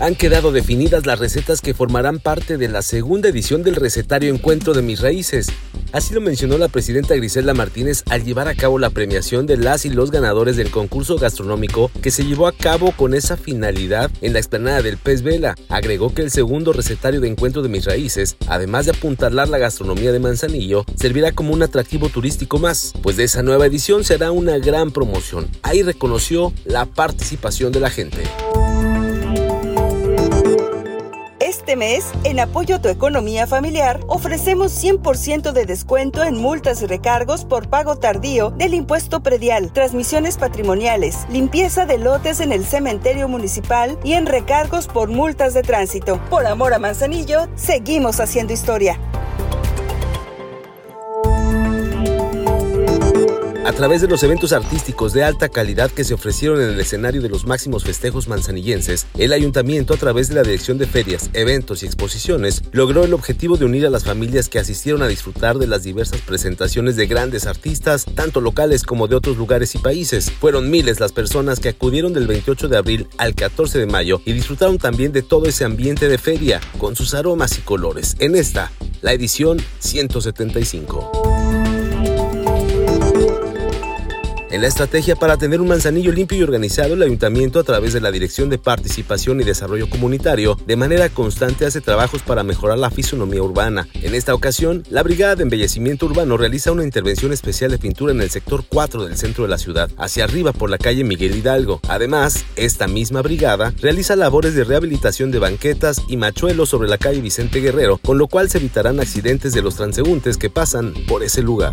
Han quedado definidas las recetas que formarán parte de la segunda edición del recetario Encuentro de mis Raíces. Así lo mencionó la presidenta Griselda Martínez al llevar a cabo la premiación de las y los ganadores del concurso gastronómico que se llevó a cabo con esa finalidad en la explanada del Pez Vela. Agregó que el segundo recetario de Encuentro de mis Raíces, además de apuntalar la gastronomía de Manzanillo, servirá como un atractivo turístico más, pues de esa nueva edición será una gran promoción. Ahí reconoció la participación de la gente. Este mes, en apoyo a tu economía familiar, ofrecemos 100% de descuento en multas y recargos por pago tardío del impuesto predial, transmisiones patrimoniales, limpieza de lotes en el cementerio municipal y en recargos por multas de tránsito. Por amor a Manzanillo, seguimos haciendo historia. A través de los eventos artísticos de alta calidad que se ofrecieron en el escenario de los máximos festejos manzanillenses, el ayuntamiento, a través de la dirección de ferias, eventos y exposiciones, logró el objetivo de unir a las familias que asistieron a disfrutar de las diversas presentaciones de grandes artistas, tanto locales como de otros lugares y países. Fueron miles las personas que acudieron del 28 de abril al 14 de mayo y disfrutaron también de todo ese ambiente de feria, con sus aromas y colores. En esta, la edición 175. En la estrategia para tener un manzanillo limpio y organizado, el ayuntamiento, a través de la Dirección de Participación y Desarrollo Comunitario, de manera constante hace trabajos para mejorar la fisonomía urbana. En esta ocasión, la Brigada de Embellecimiento Urbano realiza una intervención especial de pintura en el sector 4 del centro de la ciudad, hacia arriba por la calle Miguel Hidalgo. Además, esta misma brigada realiza labores de rehabilitación de banquetas y machuelos sobre la calle Vicente Guerrero, con lo cual se evitarán accidentes de los transeúntes que pasan por ese lugar.